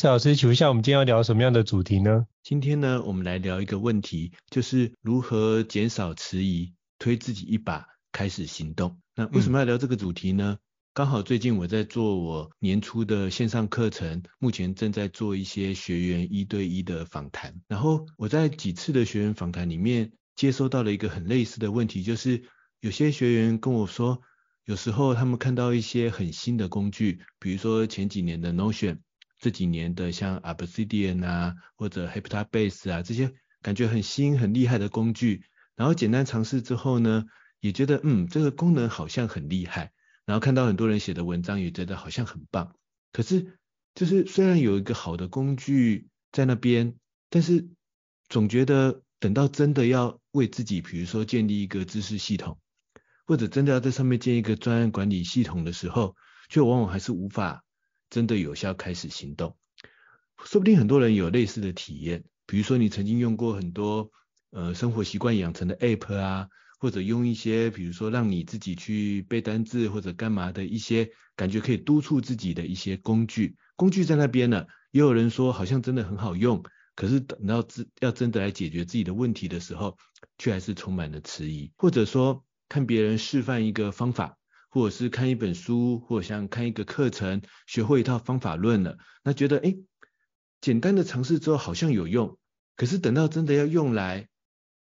伊慈老师，请问一下，我们今天要聊什么样的主题呢？今天呢，我们来聊一个问题，就是如何减少迟疑，推自己一把，开始行动。那为什么要聊这个主题呢？嗯、刚好最近我在做我年初的线上课程，目前正在做一些学员一对一的访谈。然后我在几次的学员访谈里面，接收到了一个很类似的问题，就是有些学员跟我说，有时候他们看到一些很新的工具，比如说前几年的 Notion。这几年的像 Obsidian 啊，或者 Hyptabase 啊，这些感觉很新很厉害的工具，然后简单尝试之后呢，也觉得嗯，这个功能好像很厉害，然后看到很多人写的文章，也觉得好像很棒。可是就是虽然有一个好的工具在那边，但是总觉得等到真的要为自己，比如说建立一个知识系统，或者真的要在上面建一个专案管理系统的时候，却往往还是无法。真的有效开始行动，说不定很多人有类似的体验，比如说你曾经用过很多呃生活习惯养成的 App 啊，或者用一些比如说让你自己去背单字或者干嘛的一些感觉可以督促自己的一些工具，工具在那边呢，也有人说好像真的很好用，可是等到自要真的来解决自己的问题的时候，却还是充满了迟疑，或者说看别人示范一个方法。或者是看一本书，或者像看一个课程，学会一套方法论了，那觉得诶，简单的尝试之后好像有用，可是等到真的要用来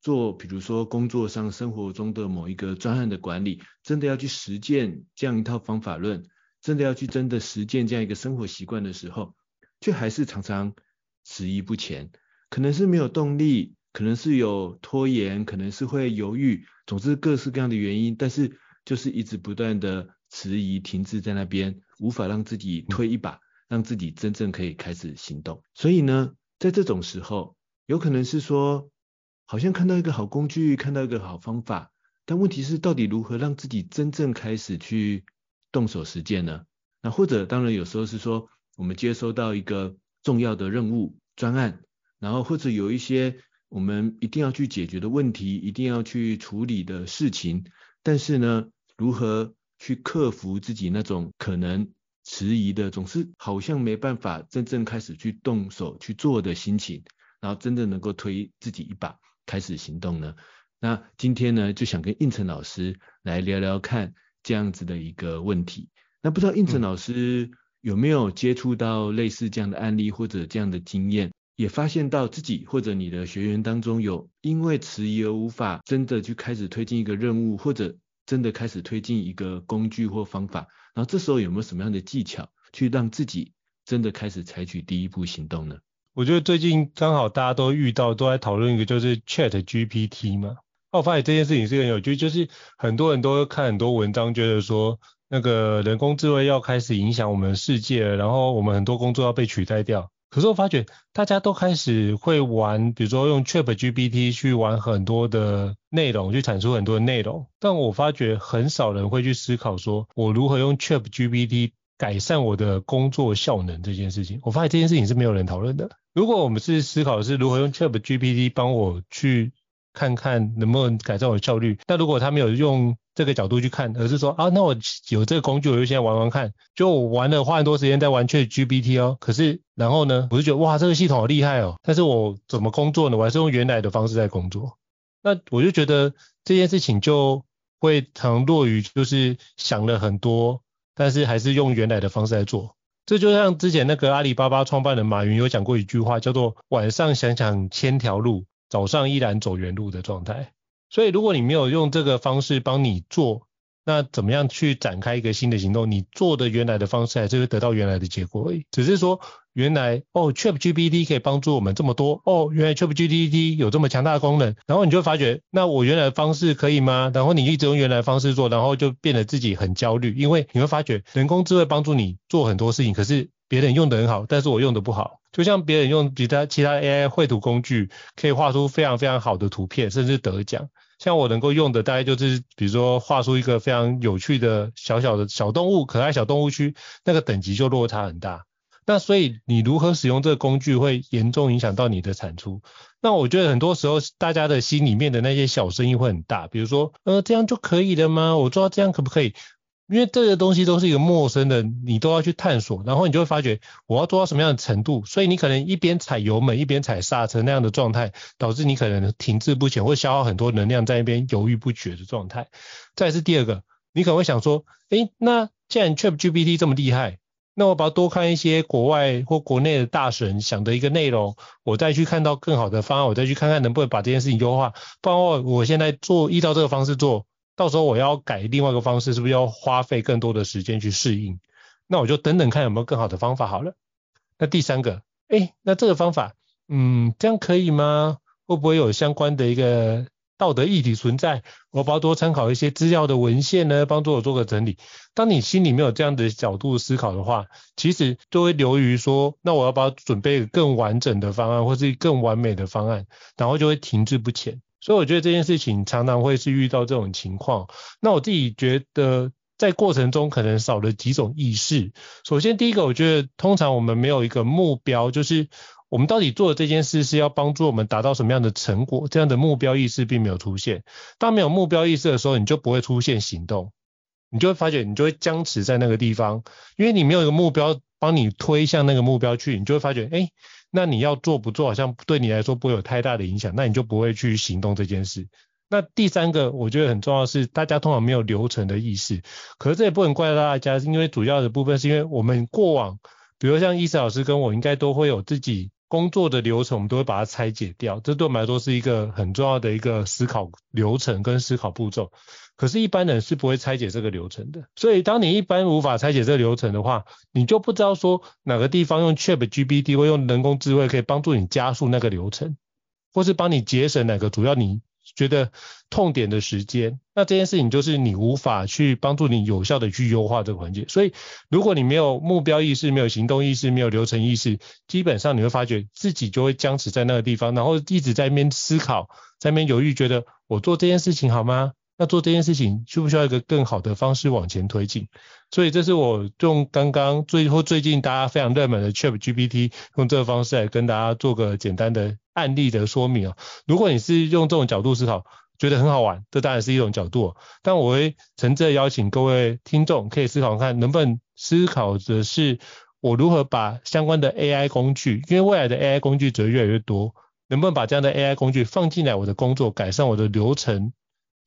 做，比如说工作上、生活中的某一个专案的管理，真的要去实践这样一套方法论，真的要去真的实践这样一个生活习惯的时候，却还是常常迟疑不前，可能是没有动力，可能是有拖延，可能是会犹豫，总之各式各样的原因，但是。就是一直不断的迟疑停滞在那边，无法让自己推一把，让自己真正可以开始行动。所以呢，在这种时候，有可能是说，好像看到一个好工具，看到一个好方法，但问题是到底如何让自己真正开始去动手实践呢？那或者当然有时候是说，我们接收到一个重要的任务专案，然后或者有一些我们一定要去解决的问题，一定要去处理的事情，但是呢，如何去克服自己那种可能迟疑的，总是好像没办法真正开始去动手去做的心情，然后真的能够推自己一把开始行动呢？那今天呢，就想跟应成老师来聊聊看这样子的一个问题。那不知道应成老师有没有接触到类似这样的案例或者这样的经验，也发现到自己或者你的学员当中有因为迟疑而无法真的去开始推进一个任务，或者真的开始推进一个工具或方法，然后这时候有没有什么样的技巧去让自己真的开始采取第一步行动呢？我觉得最近刚好大家都遇到，都在讨论一个就是 Chat GPT 嘛。那我发现这件事情是很有趣，就是很多人都看很多文章，觉得说那个人工智慧要开始影响我们的世界，然后我们很多工作要被取代掉。可是我发觉大家都开始会玩，比如说用 ChatGPT 去玩很多的内容，去产出很多的内容。但我发觉很少人会去思考说，我如何用 ChatGPT 改善我的工作效能这件事情。我发现这件事情是没有人讨论的。如果我们是思考是如何用 ChatGPT 帮我去看看能不能改善我的效率，那如果他没有用。这个角度去看，而是说啊，那我有这个工具，我就先玩玩看。就我玩了，花很多时间在玩 GPT 哦。可是然后呢，我就觉得哇，这个系统好厉害哦。但是我怎么工作呢？我还是用原来的方式在工作。那我就觉得这件事情就会常落于就是想了很多，但是还是用原来的方式在做。这就像之前那个阿里巴巴创办人马云有讲过一句话，叫做“晚上想想千条路，早上依然走原路”的状态。所以如果你没有用这个方式帮你做，那怎么样去展开一个新的行动？你做的原来的方式还是会得到原来的结果而已。只是说原来哦，ChatGPT 可以帮助我们这么多哦，原来 ChatGPT 有这么强大的功能，然后你就发觉，那我原来的方式可以吗？然后你一直用原来的方式做，然后就变得自己很焦虑，因为你会发觉人工智慧帮助你做很多事情，可是别人用得很好，但是我用得不好。就像别人用其他其他 AI 绘图工具，可以画出非常非常好的图片，甚至得奖。像我能够用的大概就是，比如说画出一个非常有趣的小小的小动物，可爱小动物区，那个等级就落差很大。那所以你如何使用这个工具，会严重影响到你的产出。那我觉得很多时候大家的心里面的那些小声音会很大，比如说，呃，这样就可以了吗？我做到这样可不可以？因为这个东西都是一个陌生的，你都要去探索，然后你就会发觉我要做到什么样的程度，所以你可能一边踩油门一边踩刹车那样的状态，导致你可能停滞不前，会消耗很多能量在那边犹豫不决的状态。再是第二个，你可能会想说，诶，那既然 ChatGPT 这么厉害，那我把它多看一些国外或国内的大神想的一个内容，我再去看到更好的方案，我再去看看能不能把这件事情优化，不然我我现在做依照这个方式做。到时候我要改另外一个方式，是不是要花费更多的时间去适应？那我就等等看有没有更好的方法好了。那第三个，哎，那这个方法，嗯，这样可以吗？会不会有相关的一个道德议题存在？我要多参考一些资料的文献呢，帮助我做个整理。当你心里没有这样的角度思考的话，其实就会流于说，那我要不要准备一个更完整的方案，或是更完美的方案，然后就会停滞不前。所以我觉得这件事情常常会是遇到这种情况。那我自己觉得在过程中可能少了几种意识。首先第一个，我觉得通常我们没有一个目标，就是我们到底做的这件事是要帮助我们达到什么样的成果，这样的目标意识并没有出现。当没有目标意识的时候，你就不会出现行动，你就会发觉你就会僵持在那个地方，因为你没有一个目标帮你推向那个目标去，你就会发觉，哎。那你要做不做，好像对你来说不会有太大的影响，那你就不会去行动这件事。那第三个，我觉得很重要是，大家通常没有流程的意识。可是这也不能怪大家，因为主要的部分是因为我们过往，比如像伊思老师跟我，应该都会有自己工作的流程，我们都会把它拆解掉。这对我们来说是一个很重要的一个思考流程跟思考步骤。可是，一般人是不会拆解这个流程的。所以，当你一般无法拆解这个流程的话，你就不知道说哪个地方用 c h a p g b t 或用人工智慧可以帮助你加速那个流程，或是帮你节省哪个主要你觉得痛点的时间。那这件事情就是你无法去帮助你有效的去优化这个环节。所以，如果你没有目标意识、没有行动意识、没有流程意识，基本上你会发觉自己就会僵持在那个地方，然后一直在那边思考，在那边犹豫，觉得我做这件事情好吗？那做这件事情需不需要一个更好的方式往前推进？所以这是我用刚刚最后最近大家非常热门的 ChatGPT 用这个方式来跟大家做个简单的案例的说明啊。如果你是用这种角度思考，觉得很好玩，这当然是一种角度。但我会诚挚邀请各位听众可以思考看，能不能思考的是我如何把相关的 AI 工具，因为未来的 AI 工具只会越来越多，能不能把这样的 AI 工具放进来我的工作，改善我的流程？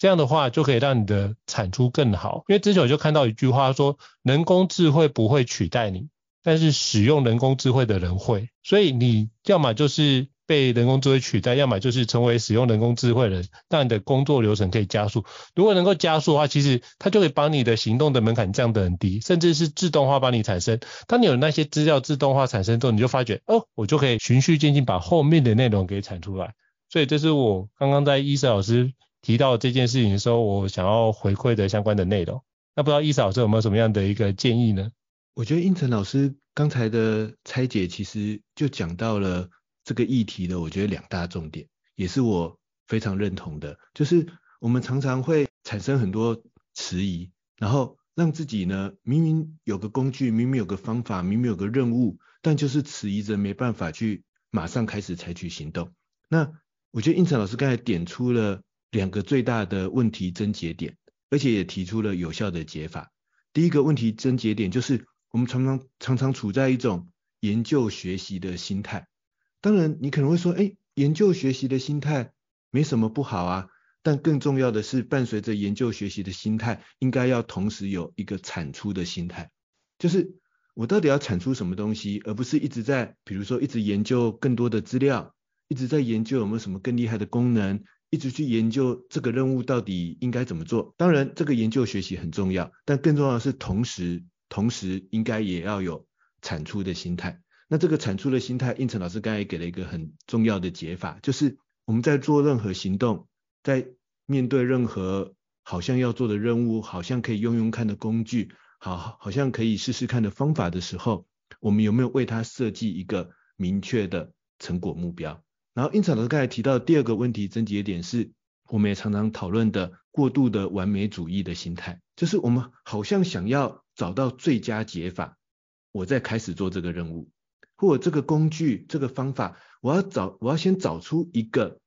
这样的话就可以让你的产出更好，因为之前我就看到一句话说，人工智慧不会取代你，但是使用人工智慧的人会，所以你要么就是被人工智慧取代，要么就是成为使用人工智慧的人，让你的工作流程可以加速。如果能够加速的话，其实它就可以帮你的行动的门槛降得很低，甚至是自动化帮你产生。当你有那些资料自动化产生之后，你就发觉哦，我就可以循序渐进把后面的内容给产出来。所以这是我刚刚在伊瑟老师。提到这件事情的时候，我想要回馈的相关的内容。那不知道伊莎老师有没有什么样的一个建议呢？我觉得胤丞老师刚才的拆解，其实就讲到了这个议题的，我觉得两大重点，也是我非常认同的。就是我们常常会产生很多迟疑，然后让自己呢，明明有个工具，明明有个方法，明明有个任务，但就是迟疑着没办法去马上开始采取行动。那我觉得胤丞老师刚才点出了。两个最大的问题症结点，而且也提出了有效的解法。第一个问题症结点就是，我们常常常常处在一种研究学习的心态。当然，你可能会说，哎，研究学习的心态没什么不好啊。但更重要的是，伴随着研究学习的心态，应该要同时有一个产出的心态，就是我到底要产出什么东西，而不是一直在，比如说一直研究更多的资料，一直在研究有没有什么更厉害的功能，一直去研究这个任务到底应该怎么做。当然，这个研究学习很重要，但更重要的是同时，同时应该也要有产出的心态。那这个产出的心态，应成老师刚才给了一个很重要的解法，就是我们在做任何行动。在面对任何好像要做的任务，好像可以用用看的工具，好，好像可以试试看的方法的时候，我们有没有为它设计一个明确的成果目标？然后胤丞老师刚才提到的第二个问题症结点是，我们也常常讨论的过度的完美主义的心态，就是我们好像想要找到最佳解法，我再开始做这个任务，或者这个工具、这个方法，我要找，我要先找出一个。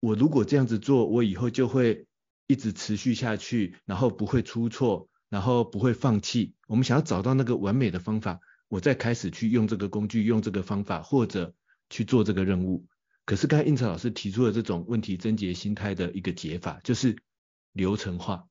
我如果这样子做，我以后就会一直持续下去，然后不会出错，然后不会放弃。我们想要找到那个完美的方法，我再开始去用这个工具，用这个方法，或者去做这个任务。可是刚才胤丞老师提出了这种问题症结心态的一个解法，就是流程化。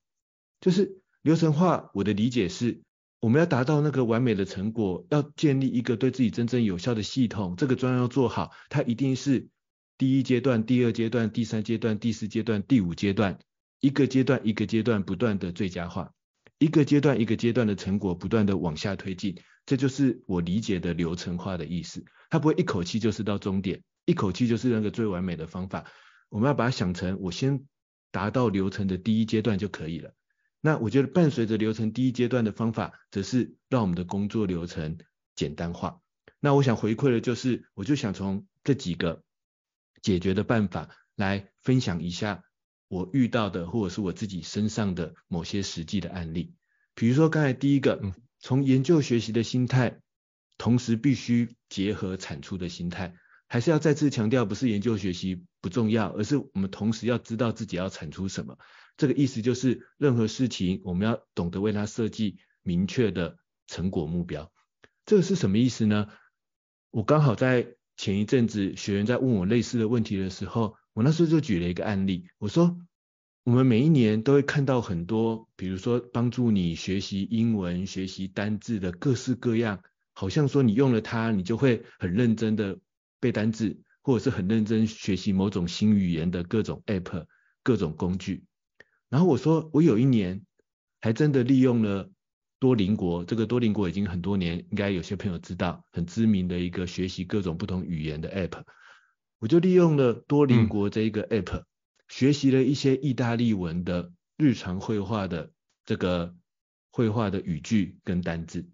就是流程化，我的理解是，我们要达到那个完美的成果，要建立一个对自己真正有效的系统，这个专要做好，它一定是。第一阶段、第二阶段、第三阶段、第四阶段、第五阶段，一个阶段一个阶段不断的最佳化，一个阶段一个阶段的成果不断的往下推进，这就是我理解的流程化的意思。它不会一口气就是到终点，一口气就是那个最完美的方法。我们要把它想成，我先达到流程的第一阶段就可以了。那我觉得伴随着流程第一阶段的方法，则是让我们的工作流程简单化。那我想回馈的就是，我就想从这几个。解决的办法来分享一下我遇到的或者是我自己身上的某些实际的案例。比如说刚才第一个，从研究学习的心态，同时必须结合产出的心态，还是要再次强调，不是研究学习不重要，而是我们同时要知道自己要产出什么。这个意思就是，任何事情我们要懂得为它设计明确的成果目标。这个是什么意思呢？我刚好在。前一阵子学员在问我类似的问题的时候，我那时候就举了一个案例，我说我们每一年都会看到很多，比如说帮助你学习英文、学习单字的各式各样，好像说你用了它，你就会很认真的背单字，或者是很认真学习某种新语言的各种 app、各种工具。然后我说我有一年还真的利用了。多邻国，这个多邻国已经很多年，应该有些朋友知道，很知名的一个学习各种不同语言的 app。我就利用了多邻国这一个 app，嗯，学习了一些意大利文的日常绘画的这个绘画的语句跟单字。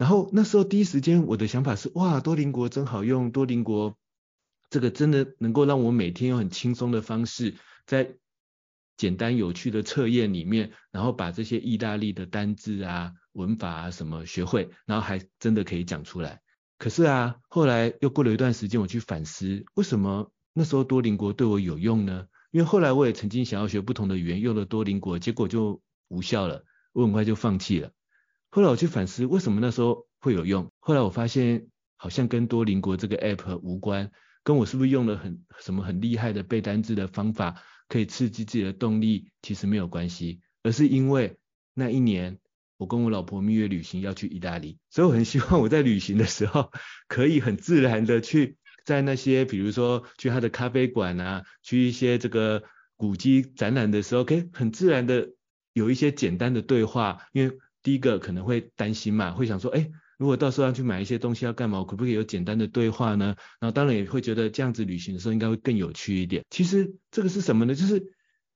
然后那时候第一时间我的想法是，哇，多邻国真好用，多邻国这个真的能够让我每天用很轻松的方式在。简单有趣的测验里面，然后把这些意大利的单字啊、文法啊什么学会，然后还真的可以讲出来。可是啊，后来又过了一段时间，我去反思，为什么那时候多邻国对我有用呢？因为后来我也曾经想要学不同的语言，用了多邻国，结果就无效了，我很快就放弃了。后来我去反思，为什么那时候会有用？后来我发现，好像跟多邻国这个 app 无关，跟我是不是用了很什么很厉害的背单字的方法？可以刺激自己的动力，其实没有关系，而是因为那一年我跟我老婆蜜月旅行要去意大利，所以我很希望我在旅行的时候可以很自然的去在那些，比如说去他的咖啡馆啊，去一些这个古迹展览的时候，可以很自然的有一些简单的对话，因为第一个可能会担心嘛，会想说，哎。如果到时候要去买一些东西要干嘛，可不可以有简单的对话呢？然后当然也会觉得这样子旅行的时候应该会更有趣一点。其实这个是什么呢？就是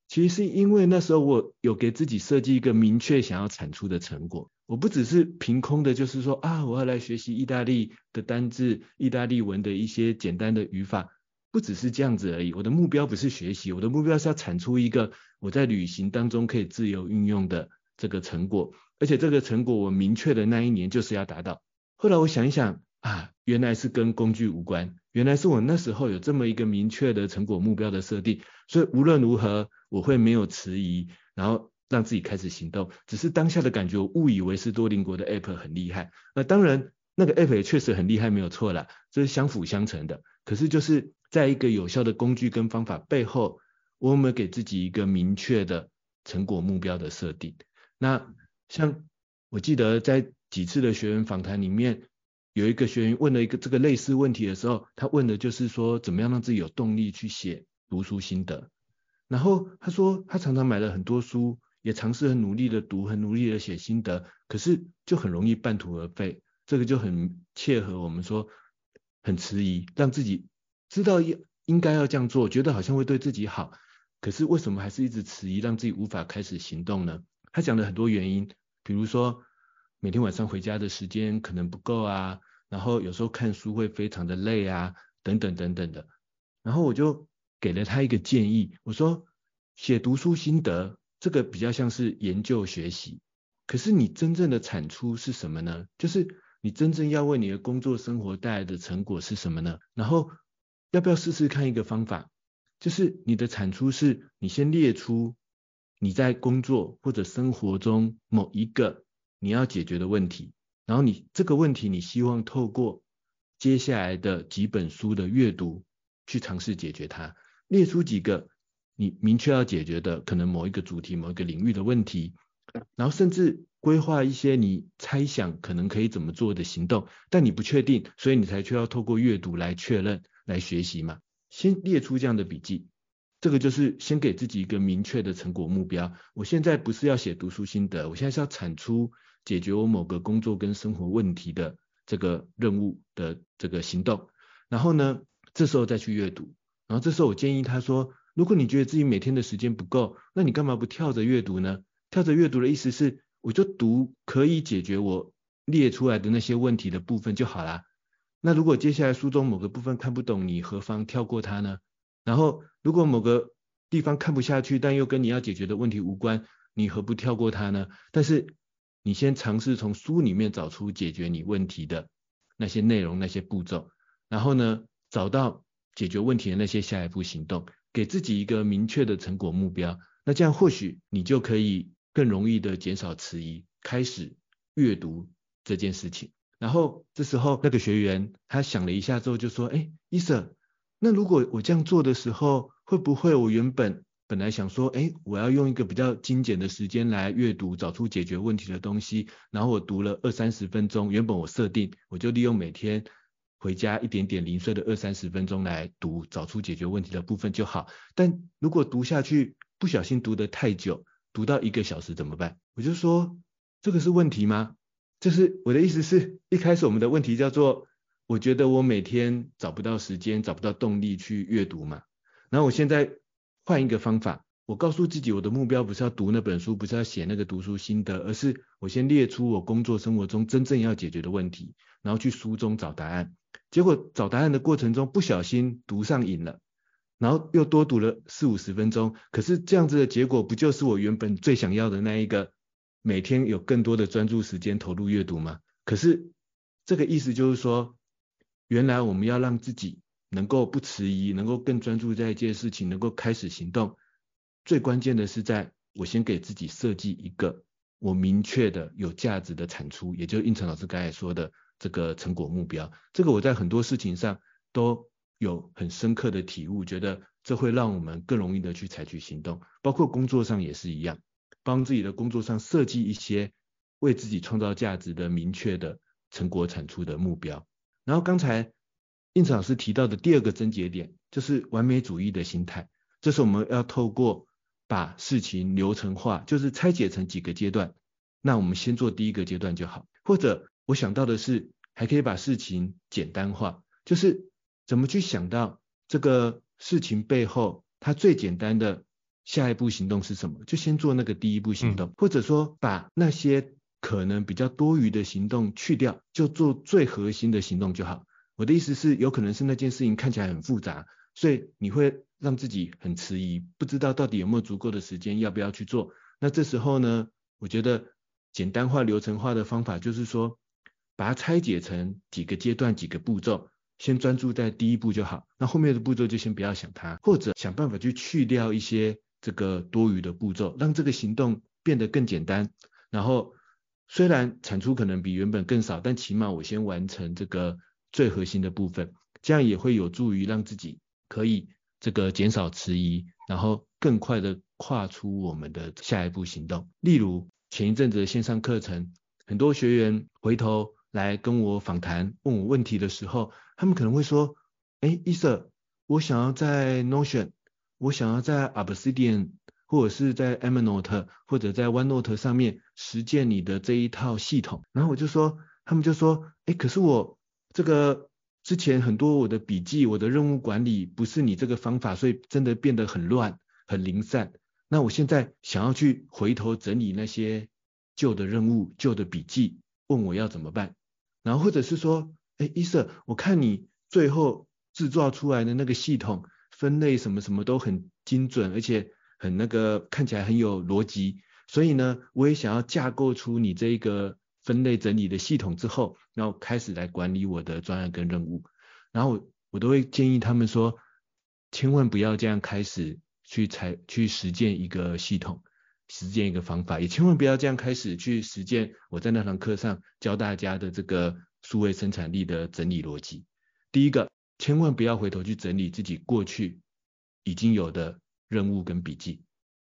其实是因为那时候我有给自己设计一个明确想要产出的成果，我不只是凭空的，就是说啊，我要来学习意大利的单字、意大利文的一些简单的语法，不只是这样子而已。我的目标不是学习，我的目标是要产出一个我在旅行当中可以自由运用的这个成果。而且这个成果我明确的那一年就是要达到。后来我想一想啊，原来是跟工具无关，原来是我那时候有这么一个明确的成果目标的设定，所以无论如何我会没有迟疑，然后让自己开始行动。只是当下的感觉，我误以为是多邻国的 app 很厉害。那当然那个 app 也确实很厉害，没有错啦，这是相辅相成的。可是就是在一个有效的工具跟方法背后，我有没有给自己一个明确的成果目标的设定？那像我记得在几次的学员访谈里面，有一个学员问了一个这个类似问题的时候，他问的就是说，怎么样让自己有动力去写读书心得？然后他说，他常常买了很多书，也尝试很努力的读，很努力的写心得，可是就很容易半途而废。这个就很切合我们说，很迟疑，让自己知道应应该要这样做，觉得好像会对自己好，可是为什么还是一直迟疑，让自己无法开始行动呢？他讲了很多原因，比如说每天晚上回家的时间可能不够啊，然后有时候看书会非常的累啊，等等等等的。然后我就给了他一个建议，我说写读书心得，这个比较像是研究学习，可是你真正的产出是什么呢？就是你真正要为你的工作生活带来的成果是什么呢？然后要不要试试看一个方法，就是你的产出是你先列出你在工作或者生活中某一个你要解决的问题，然后你这个问题你希望透过接下来的几本书的阅读去尝试解决它，列出几个。你明确要解决的可能某一个主题、某一个领域的问题，然后甚至规划一些你猜想可能可以怎么做的行动，但你不确定，所以你才需要透过阅读来确认、来学习嘛。先列出这样的笔记，这个就是先给自己一个明确的成果目标。我现在不是要写读书心得，我现在是要产出解决我某个工作跟生活问题的这个任务的这个行动。然后呢，这时候再去阅读，然后这时候我建议他说。如果你觉得自己每天的时间不够，那你干嘛不跳着阅读呢？跳着阅读的意思是，我就读可以解决我列出来的那些问题的部分就好啦。那如果接下来书中某个部分看不懂，你何妨跳过它呢？然后如果某个地方看不下去，但又跟你要解决的问题无关，你何不跳过它呢？但是你先尝试从书里面找出解决你问题的那些内容、那些步骤，然后呢，找到解决问题的那些下一步行动。给自己一个明确的成果目标，那这样或许你就可以更容易的减少迟疑，开始阅读这件事情。然后这时候那个学员他想了一下之后就说：“哎，伊瑟，那如果我这样做的时候，会不会我原本本来想说，哎，我要用一个比较精简的时间来阅读，找出解决问题的东西，然后我读了二三十分钟，原本我设定我就利用每天。”回家一点点零碎的二三十分钟来读，找出解决问题的部分就好。但如果读下去不小心读得太久，读到一个小时怎么办？我就说这个是问题吗？就是我的意思是一开始我们的问题叫做，我觉得我每天找不到时间，找不到动力去阅读嘛。然后我现在换一个方法，我告诉自己我的目标不是要读那本书，不是要写那个读书心得，而是我先列出我工作生活中真正要解决的问题，然后去书中找答案。结果找答案的过程中不小心读上瘾了，然后又多读了四五十分钟。可是这样子的结果不就是我原本最想要的那一个，每天有更多的专注时间投入阅读吗？可是这个意思就是说，原来我们要让自己能够不迟疑，能够更专注在一件事情，能够开始行动，最关键的是在我先给自己设计一个我明确的有价值的产出，也就是应成老师刚才说的。这个成果目标，这个我在很多事情上都有很深刻的体悟，觉得这会让我们更容易的去采取行动，包括工作上也是一样，帮自己的工作上设计一些为自己创造价值的明确的成果产出的目标。然后刚才印子老师提到的第二个症结点，就是完美主义的心态，这是我们要透过把事情流程化，就是拆解成几个阶段，那我们先做第一个阶段就好，或者。我想到的是，还可以把事情简单化，就是怎么去想到这个事情背后，它最简单的下一步行动是什么？就先做那个第一步行动，或者说把那些可能比较多余的行动去掉，就做最核心的行动就好。我的意思是，有可能是那件事情看起来很复杂，所以你会让自己很迟疑，不知道到底有没有足够的时间，要不要去做。那这时候呢，我觉得简单化、流程化的方法就是说。把它拆解成几个阶段、几个步骤，先专注在第一步就好。那后面的步骤就先不要想它，或者想办法去去掉一些这个多余的步骤，让这个行动变得更简单。然后虽然产出可能比原本更少，但起码我先完成这个最核心的部分，这样也会有助于让自己可以这个减少迟疑，然后更快的跨出我们的下一步行动。例如前一阵子的线上课程，很多学员回头来跟我访谈，问我问题的时候，他们可能会说：哎，伊 Sir，我想要在 Notion，我想要在 Obsidian，或者是在 Evernote，或者在 OneNote 上面实践你的这一套系统。然后我就说，他们就说：哎，可是我这个。之前很多我的笔记、我的任务管理不是你这个方法，所以真的变得很乱、很零散。那我现在想要去回头整理那些旧的任务、旧的笔记，问我要怎么办？然后或者是说，哎，伊瑟我看你最后制造出来的那个系统分类什么什么都很精准，而且很那个看起来很有逻辑，所以呢，我也想要架构出你这一个。分类整理的系统之后，然后开始来管理我的专案跟任务，然后我，我都会建议他们说，千万不要这样开始去采去实践一个系统，实践一个方法，也千万不要这样开始去实践我在那堂课上教大家的这个数位生产力的整理逻辑。第一个，千万不要回头去整理自己过去已经有的任务跟笔记，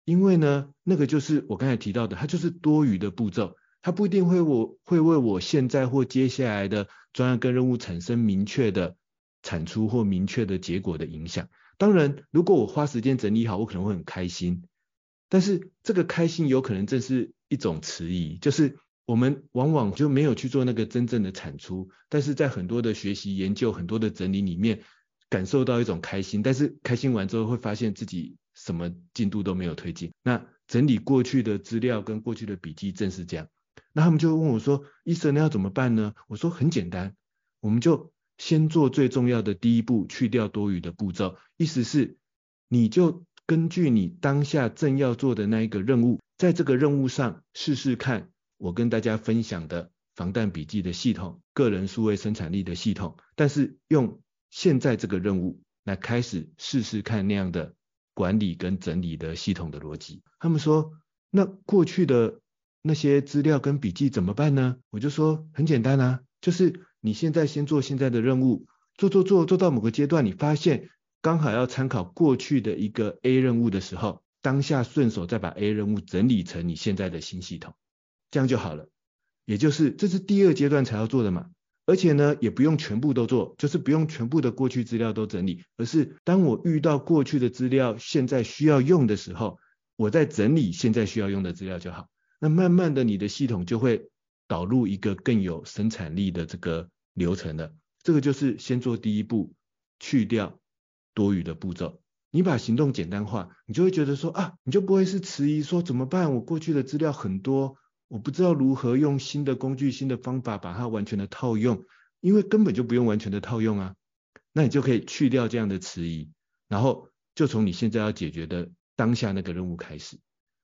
因为呢，那个就是我刚才提到的，它就是多余的步骤。它不一定会我会为我现在或接下来的专案跟任务产生明确的产出或明确的结果的影响。当然，如果我花时间整理好，我可能会很开心。但是这个开心有可能正是一种迟疑，就是我们往往就没有去做那个真正的产出。但是在很多的学习、研究、很多的整理里面，感受到一种开心。但是开心完之后，会发现自己什么进度都没有推进。那整理过去的资料跟过去的笔记，正是这样。那他们就问我说：“医生，那要怎么办呢？”我说：“很简单，我们就先做最重要的第一步，去掉多余的步骤。意思是，你就根据你当下正要做的那一个任务，在这个任务上试试看我跟大家分享的防弹笔记的系统、个人数位生产力的系统，但是用现在这个任务来开始试试看那样的管理跟整理的系统的逻辑。”他们说：“那过去的。”那些资料跟笔记怎么办呢？我就说很简单啊，就是你现在先做现在的任务，做做做做到某个阶段，你发现刚好要参考过去的一个 A 任务的时候，当下顺手再把 A 任务整理成你现在的新系统，这样就好了。也就是这是第二阶段才要做的嘛，而且呢也不用全部都做，就是不用全部的过去资料都整理，而是当我遇到过去的资料现在需要用的时候，我再整理现在需要用的资料就好。那慢慢的，你的系统就会导入一个更有生产力的这个流程了。这个就是先做第一步，去掉多余的步骤。你把行动简单化，你就会觉得说啊，你就不会是迟疑说怎么办？我过去的资料很多，我不知道如何用新的工具、新的方法把它完全的套用，因为根本就不用完全的套用啊。那你就可以去掉这样的迟疑，然后就从你现在要解决的当下那个任务开始，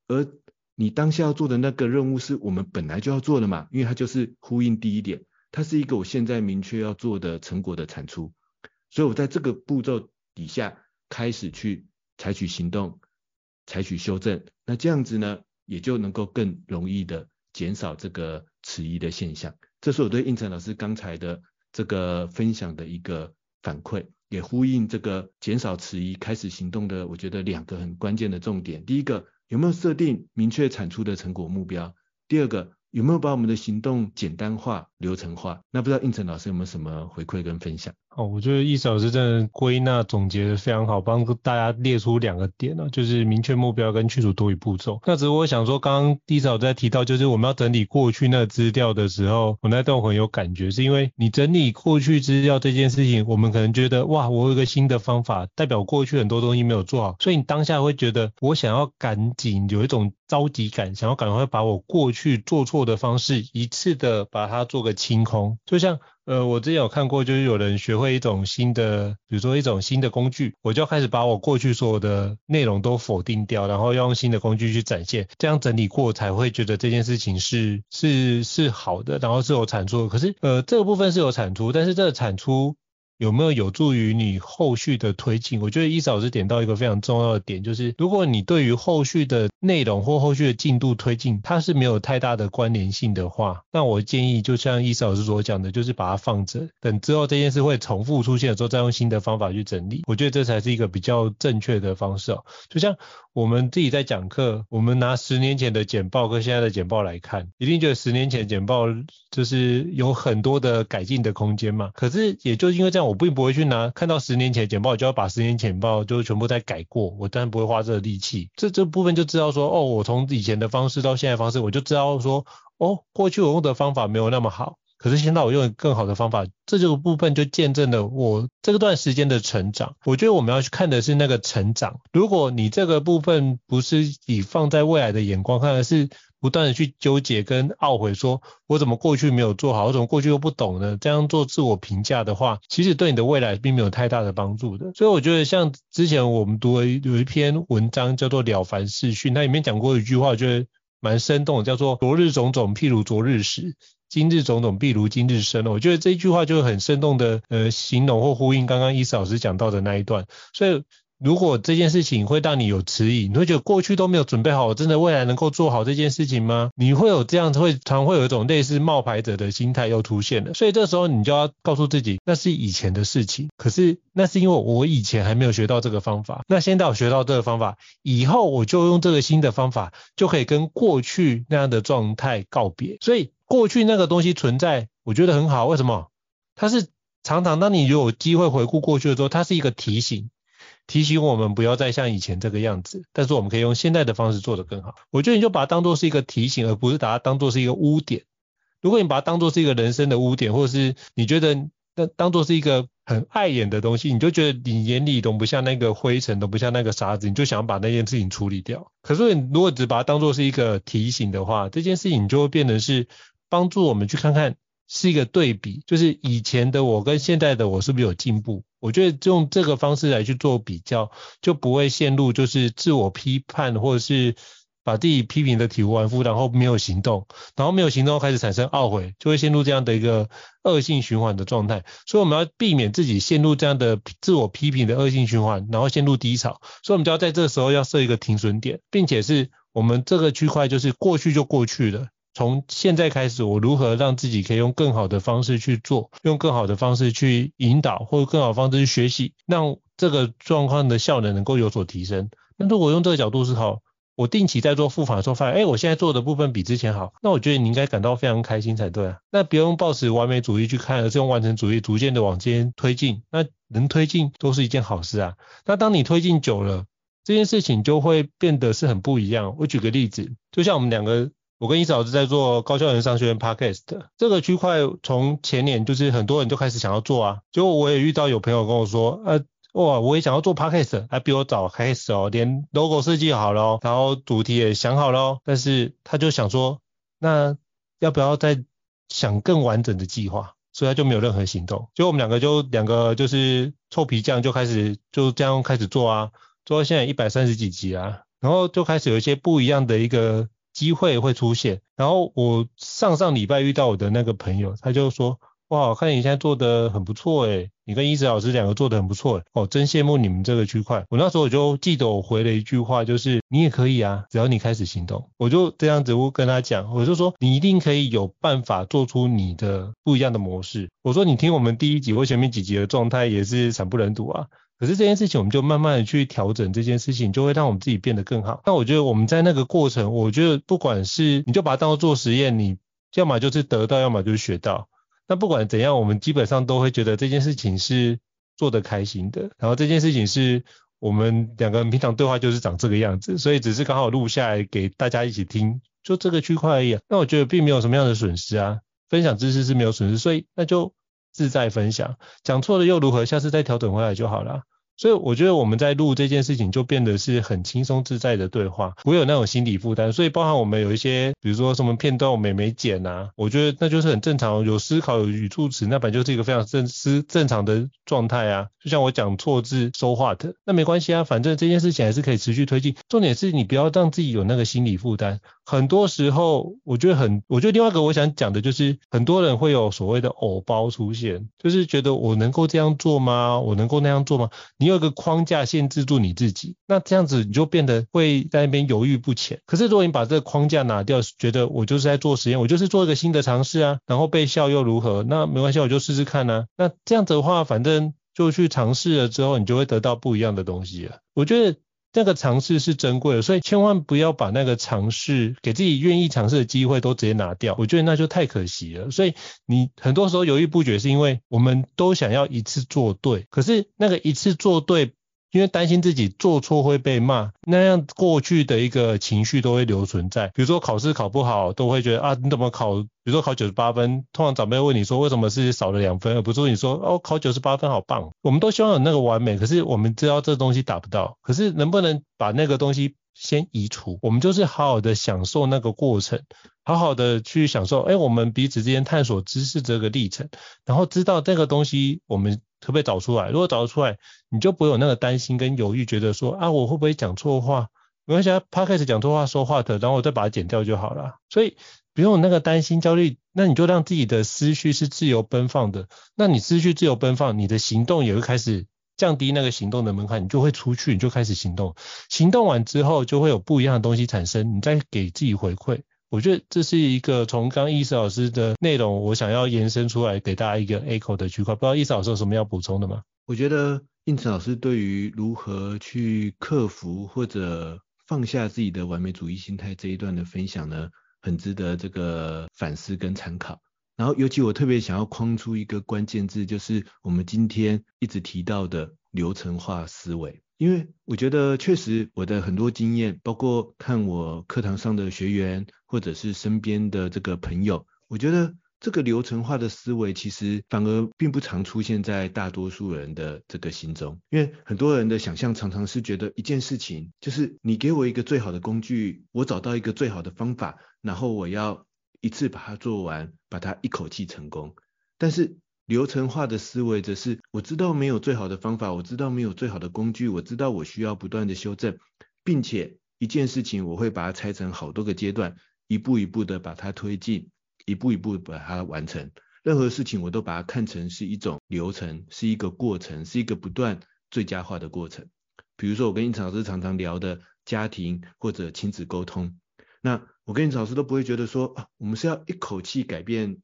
而。你当下要做的那个任务是我们本来就要做的嘛，因为它就是呼应第一点，它是一个我现在明确要做的成果的产出，所以我在这个步骤底下开始去采取行动，采取修正，那这样子呢，也就能够更容易的减少这个迟疑的现象。这是我对应成老师刚才的这个分享的一个反馈，也呼应这个减少迟疑、开始行动的，我觉得两个很关键的重点。第一个。有没有设定明确产出的成果目标？第二个，有没有把我们的行动简单化、流程化？那不知道应成老师有没有什么回馈跟分享？哦，我觉得易老师真的归纳总结的非常好，帮大家列出两个点呢，就是明确目标跟去除多余步骤。那只是我想说，刚刚易老师在提到，就是我们要整理过去那个资料的时候，我那段很有感觉，是因为你整理过去资料这件事情，我们可能觉得哇，我有一个新的方法，代表过去很多东西没有做好，所以你当下会觉得我想要赶紧有一种着急感，想要赶快把我过去做错的方式一次的把它做个清空，就像。呃，我之前有看过，就是有人学会一种新的，比如说一种新的工具，我就开始把我过去所有的内容都否定掉，然后要用新的工具去展现，这样整理过才会觉得这件事情是是是好的，然后是有产出。可是，呃，这个部分是有产出，但是这个产出有没有有助于你后续的推进？我觉得伊嫂老师点到一个非常重要的点，就是如果你对于后续的内容或后续的进度推进，它是没有太大的关联性的话，那我建议就像伊嫂老师所讲的，就是把它放着，等之后这件事会重复出现的时候，再用新的方法去整理。我觉得这才是一个比较正确的方式哦。就像我们自己在讲课，我们拿十年前的简报跟现在的简报来看，一定觉得十年前简报就是有很多的改进的空间嘛。可是也就因为这样，我并不会去拿看到十年前简报我就要把十年前简报就全部再改过，我当然不会花这个力气。这这部分就知道说，哦，我从以前的方式到现在方式，我就知道说，哦，过去我用的方法没有那么好。可是现在我用更好的方法，这这个部分就见证了我这段时间的成长。我觉得我们要去看的是那个成长。如果你这个部分不是以放在未来的眼光看，而是不断的去纠结跟懊悔，说我怎么过去没有做好，我怎么过去又不懂呢？这样做自我评价的话，其实对你的未来并没有太大的帮助的。所以我觉得像之前我们读了有一篇文章叫做《了凡四训》，它里面讲过一句话，我觉得蛮生动的，叫做“昨日种种，譬如昨日死。”今日种种，必如今日生。我觉得这一句话就很生动的，呃，形容或呼应刚刚伊思老师讲到的那一段。所以，如果这件事情会让你有迟疑，你会觉得过去都没有准备好，我真的未来能够做好这件事情吗？你会有这样，会常会有一种类似冒牌者的心态又出现了。所以这时候你就要告诉自己，那是以前的事情。可是那是因为我以前还没有学到这个方法。那现在我学到这个方法，以后我就用这个新的方法，就可以跟过去那样的状态告别。所以。过去那个东西存在，我觉得很好。为什么？它是常常当你有机会回顾过去的时候，它是一个提醒，提醒我们不要再像以前这个样子。但是我们可以用现在的方式做得更好。我觉得你就把它当做是一个提醒，而不是把它当做是一个污点。如果你把它当做是一个人生的污点，或者是你觉得那当做是一个很碍眼的东西，你就觉得你眼里都不像那个灰尘，都不像那个沙子，你就想把那件事情处理掉。可是你如果只把它当做是一个提醒的话，这件事情就会变成是。帮助我们去看看是一个对比，就是以前的我跟现在的我是不是有进步？我觉得用这个方式来去做比较，就不会陷入就是自我批判，或者是把自己批评的体无完肤，然后没有行动，然后没有行动开始产生懊悔，就会陷入这样的一个恶性循环的状态。所以我们要避免自己陷入这样的自我批评的恶性循环，然后陷入低潮。所以我们就要在这个时候要设一个停损点，并且是我们这个区块就是过去就过去了。从现在开始，我如何让自己可以用更好的方式去做，用更好的方式去引导，或者更好的方式去学习，让这个状况的效能能够有所提升。那如果用这个角度思考，我定期在做复盘的时候发现，哎，我现在做的部分比之前好，那我觉得你应该感到非常开心才对啊。那不用抱持完美主义去看，而是用完成主义逐渐的往前推进。那能推进都是一件好事啊。那当你推进久了，这件事情就会变得是很不一样。我举个例子，就像我们两个。我跟伊嫂子在做高校人商学院 Podcast 这个区块，从前年就是很多人就开始想要做啊，结果我也遇到有朋友跟我说，呃，哇，我也想要做 Podcast，还比我早开始哦，连 logo 设计好了哦，然后主题也想好了哦，但是他就想说，那要不要再想更完整的计划？所以他就没有任何行动。就我们两个就两个就是臭皮匠就开始就这样开始做啊，做到现在一百三十几集啊，然后就开始有一些不一样的一个。机会会出现，然后我上上礼拜遇到我的那个朋友，他就说，哇，看你现在做的很不错诶，你跟伊子老师两个做的很不错诶，哦，真羡慕你们这个区块。我那时候我就记得我回了一句话，就是你也可以啊，只要你开始行动。我就这样子我跟他讲，我就说你一定可以有办法做出你的不一样的模式。我说你听我们第一集或前面几集的状态也是惨不忍睹啊。可是这件事情，我们就慢慢的去调整这件事情，就会让我们自己变得更好。那我觉得我们在那个过程，我觉得不管是你就把它当做做实验，你要么就是得到，要么就是学到。那不管怎样，我们基本上都会觉得这件事情是做得开心的。然后这件事情是我们两个人平常对话就是长这个样子，所以只是刚好录下来给大家一起听，就这个区块而已。那我觉得并没有什么样的损失啊，分享知识是没有损失，所以那就自在分享，讲错了又如何？下次再调整回来就好了。所以我觉得我们在录这件事情就变得是很轻松自在的对话，不会有那种心理负担。所以包含我们有一些，比如说什么片段我们也没剪啊，我觉得那就是很正常，有思考有语助词，那本就是一个非常正思正常的状态啊。就像我讲错字说话的，那没关系啊，反正这件事情还是可以持续推进。重点是你不要让自己有那个心理负担，很多时候，我觉得很，我觉得另外一个我想讲的就是，很多人会有所谓的偶包出现，就是觉得我能够这样做吗？我能够那样做吗？你有一个框架限制住你自己，那这样子你就变得会在那边犹豫不前。可是如果你把这个框架拿掉，觉得我就是在做实验，我就是做一个新的尝试啊，然后被笑又如何？那没关系，我就试试看啊。那这样子的话，反正就去尝试了之后，你就会得到不一样的东西了。我觉得。那个尝试是珍贵的，所以千万不要把那个尝试给自己愿意尝试的机会都直接拿掉，我觉得那就太可惜了。所以你很多时候犹豫不决，是因为我们都想要一次做对，可是那个一次做对。因为担心自己做错会被骂，那样过去的一个情绪都会留存在。比如说考试考不好，都会觉得啊，你怎么考？比如说考九十八分，通常长辈问你说为什么是少了两分，而不是你说哦，考九十八分好棒。我们都希望有那个完美，可是我们知道这东西达不到。可是能不能把那个东西先移除？我们就是好好的享受那个过程，好好的去享受。哎，我们彼此之间探索知识这个历程，然后知道这个东西我们。可不可以找出来？如果找得出来，你就不会有那个担心跟犹豫，觉得说啊，我会不会讲错话？没关系啊，Podcast 讲错话说话的，然后我再把它剪掉就好了。所以不用那个担心焦虑，那你就让自己的思绪是自由奔放的。那你思绪自由奔放，你的行动也会开始降低那个行动的门槛，你就会出去，你就开始行动。行动完之后，就会有不一样的东西产生，你再给自己回馈。我觉得这是一个从刚易思老师的内容，我想要延伸出来给大家一个 echo 的区块。不知道易思老师有什么要补充的吗？我觉得应成老师对于如何去克服或者放下自己的完美主义心态这一段的分享呢，很值得这个反思跟参考。然后尤其我特别想要框出一个关键字，就是我们今天一直提到的流程化思维。因为我觉得确实我的很多经验，包括看我课堂上的学员，或者是身边的这个朋友，我觉得这个流程化的思维其实反而并不常出现在大多数人的这个心中。因为很多人的想象常常是觉得一件事情就是你给我一个最好的工具，我找到一个最好的方法，然后我要一次把它做完，把它一口气成功。但是流程化的思维则是，我知道没有最好的方法，我知道没有最好的工具，我知道我需要不断的修正，并且一件事情我会把它拆成好多个阶段，一步一步的把它推进，一步一步把它完成。任何事情我都把它看成是一种流程，是一个过程，是一个不断最佳化的过程。比如说我跟应老师常常聊的家庭或者亲子沟通，那我跟应老师都不会觉得说啊，我们是要一口气改变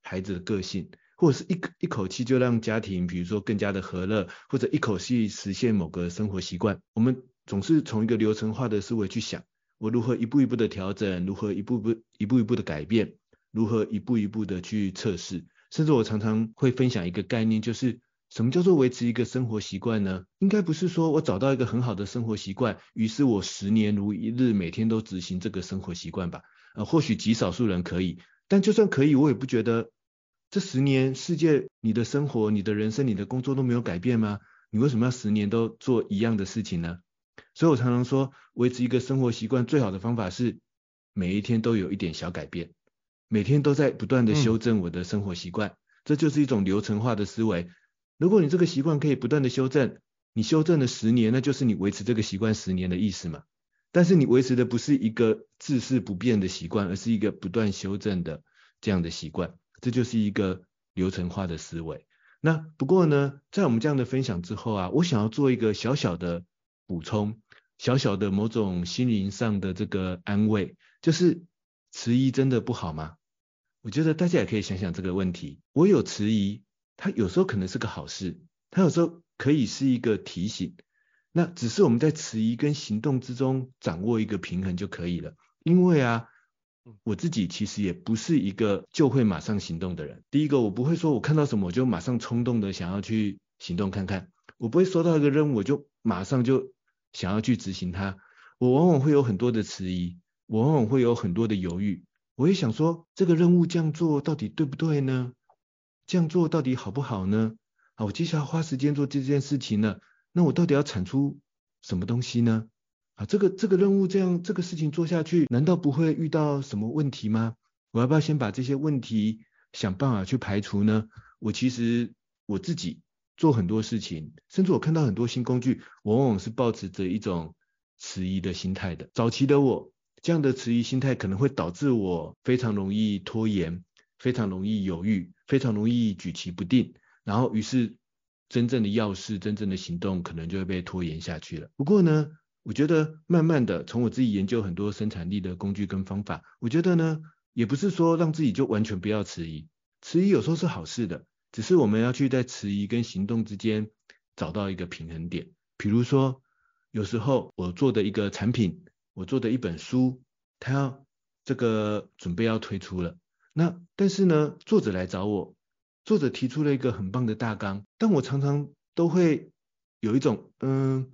孩子的个性。或者是一一口气就让家庭，比如说更加的和乐，或者一口气实现某个生活习惯，我们总是从一个流程化的思维去想，我如何一步一步的调整，如何一步步一步一步的改变，如何一步一步的去测试，甚至我常常会分享一个概念，就是什么叫做维持一个生活习惯呢？应该不是说我找到一个很好的生活习惯，于是我十年如一日每天都执行这个生活习惯吧？呃，或许极少数人可以，但就算可以，我也不觉得。这十年，世界、你的生活、你的人生、你的工作都没有改变吗？你为什么要十年都做一样的事情呢？所以我常常说，维持一个生活习惯最好的方法是每一天都有一点小改变，每天都在不断的修正我的生活习惯，嗯、这就是一种流程化的思维。如果你这个习惯可以不断的修正，你修正了十年，那就是你维持这个习惯十年的意思嘛。但是你维持的不是一个至死不变的习惯，而是一个不断修正的这样的习惯。这就是一个流程化的思维。那不过呢，在我们这样的分享之后啊，我想要做一个小小的补充，小小的某种心灵上的这个安慰，就是迟疑真的不好吗？我觉得大家也可以想想这个问题。我有迟疑，它有时候可能是个好事，它有时候可以是一个提醒。那只是我们在迟疑跟行动之中掌握一个平衡就可以了。因为啊。我自己其实也不是一个就会马上行动的人。第一个，我不会说我看到什么我就马上冲动的想要去行动看看。我不会收到一个任务我就马上就想要去执行它。我往往会有很多的迟疑，我往往会有很多的犹豫。我会想说，这个任务这样做到底对不对呢？这样做到底好不好呢？啊，我接下来花时间做这件事情呢，那我到底要产出什么东西呢？啊，这个这个任务这样这个事情做下去，难道不会遇到什么问题吗？我要不要先把这些问题想办法去排除呢？我其实我自己做很多事情，甚至我看到很多新工具，往往是抱持着一种迟疑的心态的。早期的我这样的迟疑心态可能会导致我非常容易拖延，非常容易犹豫，非常容易举棋不定，然后于是真正的要事、真正的行动可能就会被拖延下去了。不过呢，我觉得慢慢的从我自己研究很多生产力的工具跟方法，我觉得呢，也不是说让自己就完全不要迟疑，迟疑有时候是好事的，只是我们要去在迟疑跟行动之间找到一个平衡点。比如说，有时候我做的一个产品，我做的一本书，它要这个准备要推出了，那但是呢，作者来找我，作者提出了一个很棒的大纲，但我常常都会有一种，嗯，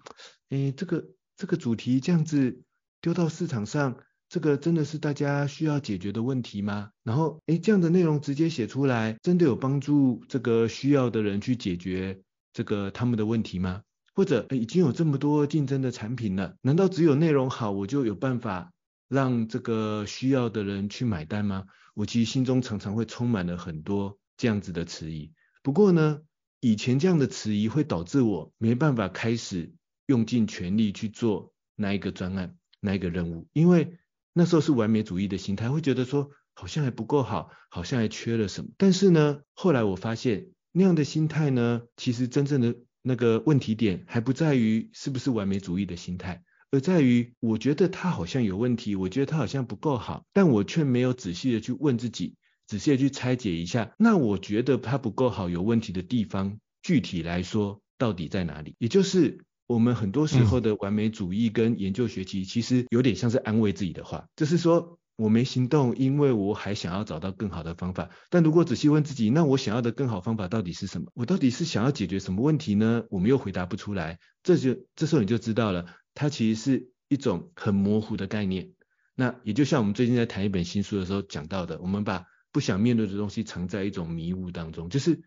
诶，这个这个主题这样子丢到市场上，这个真的是大家需要解决的问题吗？然后，诶，这样的内容直接写出来，真的有帮助这个需要的人去解决这个他们的问题吗？或者已经有这么多竞争的产品了，难道只有内容好，我就有办法让这个需要的人去买单吗？我其实心中常常会充满了很多这样子的迟疑。不过呢，以前这样的迟疑会导致我没办法开始用尽全力去做那一个专案、那一个任务，因为那时候是完美主义的心态，会觉得说好像还不够好，好像还缺了什么。但是呢，后来我发现那样的心态呢，其实真正的。那个问题点还不在于是不是完美主义的心态，而在于我觉得他好像有问题，我觉得他好像不够好，但我却没有仔细的去问自己，仔细的去拆解一下，那我觉得他不够好，有问题的地方，具体来说到底在哪里？也就是我们很多时候的完美主义跟研究学习，其实有点像是安慰自己的话，就是说。我没行动，因为我还想要找到更好的方法。但如果仔细问自己，那我想要的更好方法到底是什么？我到底是想要解决什么问题呢？我们又回答不出来。这就这时候你就知道了，它其实是一种很模糊的概念。那也就像我们最近在谈一本新书的时候讲到的，我们把不想面对的东西藏在一种迷雾当中，就是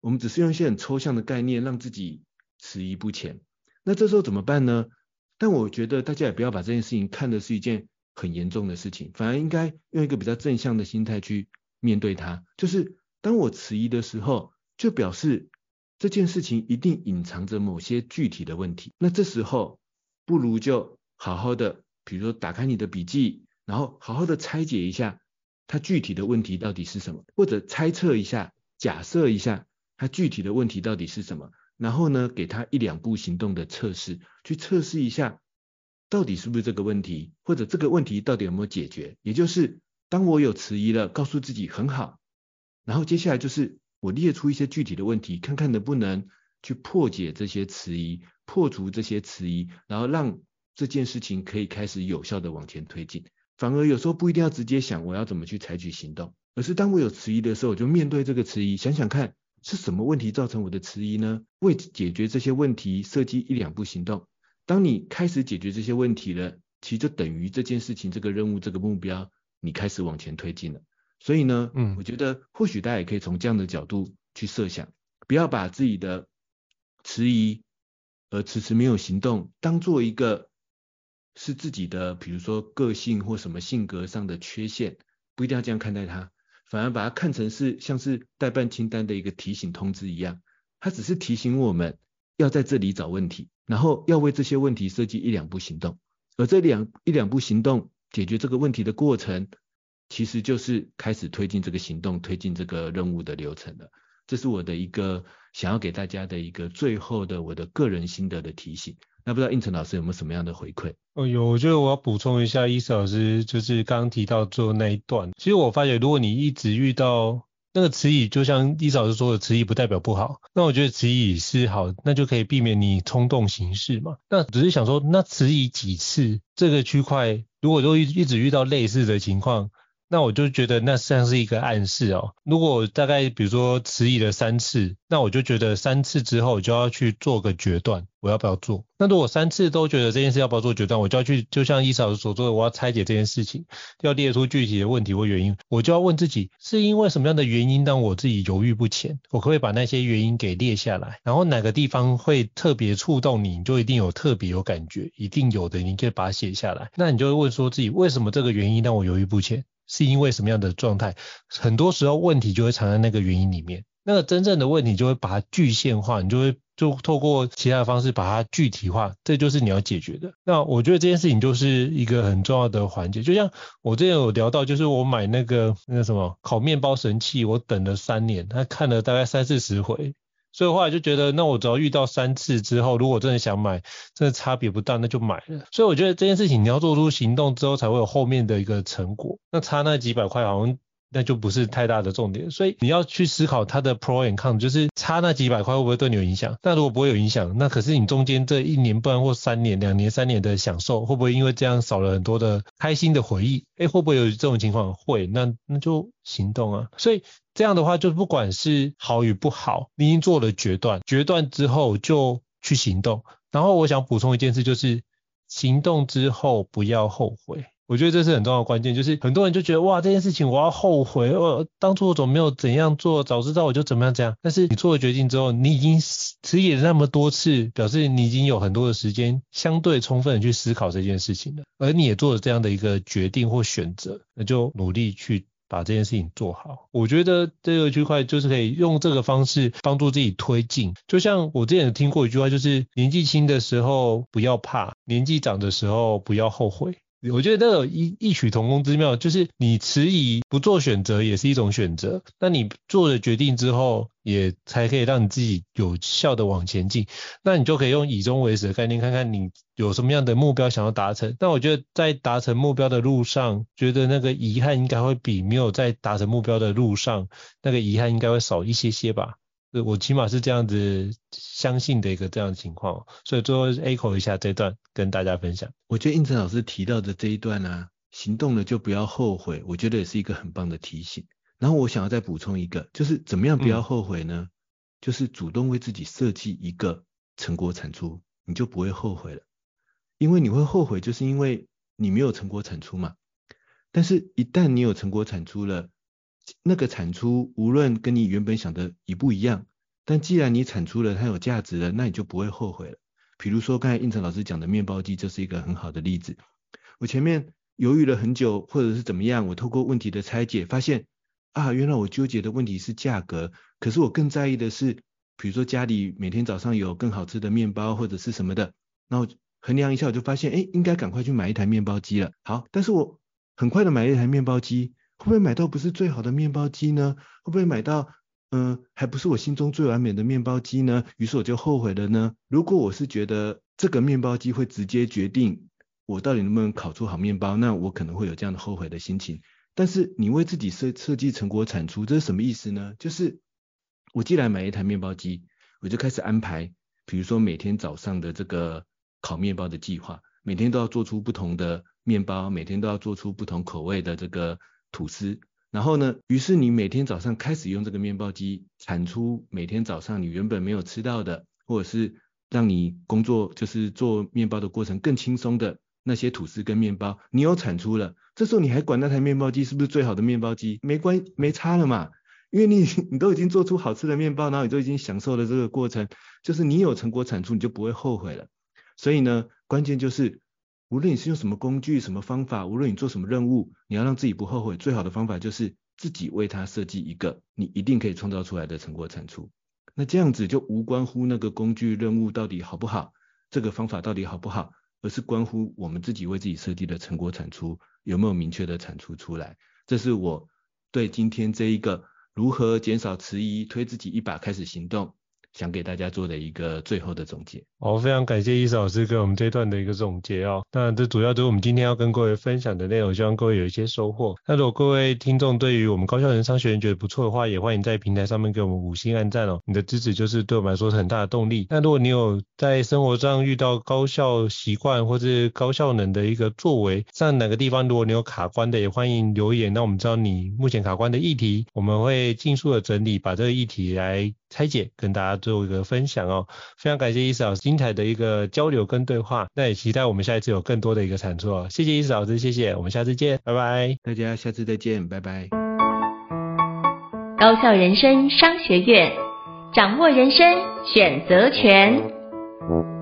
我们只是用一些很抽象的概念让自己迟疑不前。那这时候怎么办呢？但我觉得大家也不要把这件事情看的是一件。很严重的事情，反而应该用一个比较正向的心态去面对它。就是当我迟疑的时候，就表示这件事情一定隐藏着某些具体的问题。那这时候不如就好好的，比如说打开你的笔记，然后好好的拆解一下它具体的问题到底是什么，或者猜测一下、假设一下它具体的问题到底是什么，然后呢，给他一两步行动的测试，去测试一下。到底是不是这个问题，或者这个问题到底有没有解决？也就是当我有迟疑了，告诉自己很好，然后接下来就是我列出一些具体的问题，看看能不能去破解这些迟疑，破除这些迟疑，然后让这件事情可以开始有效的往前推进。反而有时候不一定要直接想我要怎么去采取行动，而是当我有迟疑的时候，我就面对这个迟疑，想想看是什么问题造成我的迟疑呢？为解决这些问题，设计一两步行动。当你开始解决这些问题了，其实就等于这件事情、这个任务、这个目标，你开始往前推进了。所以呢，嗯，我觉得或许大家也可以从这样的角度去设想，不要把自己的迟疑而迟迟没有行动，当做一个是自己的，比如说个性或什么性格上的缺陷，不一定要这样看待它，反而把它看成是像是代办清单的一个提醒通知一样，它只是提醒我们要在这里找问题。然后要为这些问题设计一两步行动，而这两一两步行动解决这个问题的过程，其实就是开始推进这个行动、推进这个任务的流程了。这是我的一个想要给大家的一个最后的我的个人心得的提醒。那不知道应成老师有没有什么样的回馈？哦，有，我觉得我要补充一下，伊思老师就是刚刚提到做那一段。其实我发现，如果你一直遇到那个迟疑，就像伊思老师说的，迟疑不代表不好。那我觉得迟疑是好，那就可以避免你冲动行事嘛。那只是想说，那迟疑几次，这个区块如果都一一直遇到类似的情况。那我就觉得那像是一个暗示哦。如果大概比如说迟疑了三次，那我就觉得三次之后就要去做个决断，我要不要做？那如果三次都觉得这件事要不要做决断，我就要去，就像伊嫂所做的，我要拆解这件事情，要列出具体的问题或原因，我就要问自己，是因为什么样的原因让我自己犹豫不前？我可不可以把那些原因给列下来？然后哪个地方会特别触动你，你就一定有特别有感觉，一定有的，你可以把它写下来。那你就会问说自己，为什么这个原因让我犹豫不前？是因为什么样的状态？很多时候问题就会藏在那个原因里面。那个真正的问题就会把它具现化，你就会就透过其他的方式把它具体化，这就是你要解决的。那我觉得这件事情就是一个很重要的环节。就像我之前有聊到，就是我买那个那个什么烤面包神器，我等了三年，他看了大概三四十回，所以后来就觉得，那我只要遇到三次之后，如果真的想买，真的差别不大，那就买了。所以我觉得这件事情你要做出行动之后，才会有后面的一个成果。那差那几百块好像。那就不是太大的重点，所以你要去思考它的 pro and con，就是差那几百块会不会对你有影响？那如果不会有影响，那可是你中间这一年半或三年、两年、三年的享受，会不会因为这样少了很多的开心的回忆？诶，会不会有这种情况？会，那那就行动啊。所以这样的话，就不管是好与不好，你已经做了决断，决断之后就去行动。然后我想补充一件事，就是行动之后不要后悔。我觉得这是很重要的关键，就是很多人就觉得哇，这件事情我要后悔，我当初我怎么没有怎样做，早知道我就怎么样怎样。但是你做了决定之后，你已经迟疑了那么多次，表示你已经有很多的时间相对充分的去思考这件事情了，而你也做了这样的一个决定或选择，那就努力去把这件事情做好。我觉得这个区块就是可以用这个方式帮助自己推进。就像我之前有听过一句话，就是年纪轻的时候不要怕，年纪长的时候不要后悔。我觉得都有异异曲同工之妙，就是你迟疑不做选择也是一种选择，那你做了决定之后，也才可以让你自己有效的往前进，那你就可以用以终为始的概念，看看你有什么样的目标想要达成。但我觉得在达成目标的路上，觉得那个遗憾应该会比没有在达成目标的路上，那个遗憾应该会少一些些吧。我起码是这样子相信的一个这样的情况，所以最后 echo 一下这段跟大家分享。我觉得应成老师提到的这一段啊，行动了就不要后悔，我觉得也是一个很棒的提醒。然后我想要再补充一个，就是怎么样不要后悔呢？嗯、就是主动为自己设计一个成果产出，你就不会后悔了。因为你会后悔，就是因为你没有成果产出嘛。但是，一旦你有成果产出了，那个产出无论跟你原本想的一不一样，但既然你产出了，它有价值了，那你就不会后悔了。比如说刚才胤丞老师讲的面包机，就是一个很好的例子。我前面犹豫了很久，或者是怎么样，我透过问题的拆解，发现啊，原来我纠结的问题是价格，可是我更在意的是，比如说家里每天早上有更好吃的面包或者是什么的，然后衡量一下，我就发现，哎，应该赶快去买一台面包机了。好，但是我很快的买一台面包机。会不会买到不是最好的面包机呢？会不会买到，嗯、还不是我心中最完美的面包机呢？于是我就后悔了呢。如果我是觉得这个面包机会直接决定我到底能不能烤出好面包，那我可能会有这样的后悔的心情。但是你为自己设设计成果产出，这是什么意思呢？就是我既然买一台面包机，我就开始安排，比如说每天早上的这个烤面包的计划，每天都要做出不同的面包，每天都要做出不同口味的这个。吐司，然后呢，于是你每天早上开始用这个面包机产出每天早上你原本没有吃到的，或者是让你工作就是做面包的过程更轻松的那些吐司跟面包，你有产出了。这时候你还管那台面包机是不是最好的面包机？没关没差了嘛，因为你 你都已经做出好吃的面包，然后你都已经享受了这个过程，就是你有成果产出，你就不会后悔了。所以呢，关键就是。无论你是用什么工具、什么方法，无论你做什么任务，你要让自己不后悔，最好的方法就是自己为他设计一个你一定可以创造出来的成果产出。那这样子就无关乎那个工具任务到底好不好，这个方法到底好不好，而是关乎我们自己为自己设计的成果产出有没有明确的产出出来。这是我对今天这一个如何减少迟疑、推自己一把开始行动。想给大家做的一个最后的总结。好，非常感谢伊斯老师给我们这段的一个总结哦。那这主要就是我们今天要跟各位分享的内容，希望各位有一些收获。那如果各位听众对于我们高效人商学院觉得不错的话，也欢迎在平台上面给我们五星按赞哦。你的支持就是对我们来说是很大的动力。那如果你有在生活上遇到高效习惯或是高效能的一个作为，像哪个地方如果你有卡关的，也欢迎留言，那我们知道你目前卡关的议题，我们会尽速的整理，把这个议题来拆解，跟大家做一个分享哦。非常感谢伊斯老师今精彩的一个交流跟对话，那也期待我们下一次有更多的一个产出哦。谢谢伊思老师，谢谢，我们下次见，拜拜。大家下次再见，拜拜。高校人生商学院，掌握人生选择权。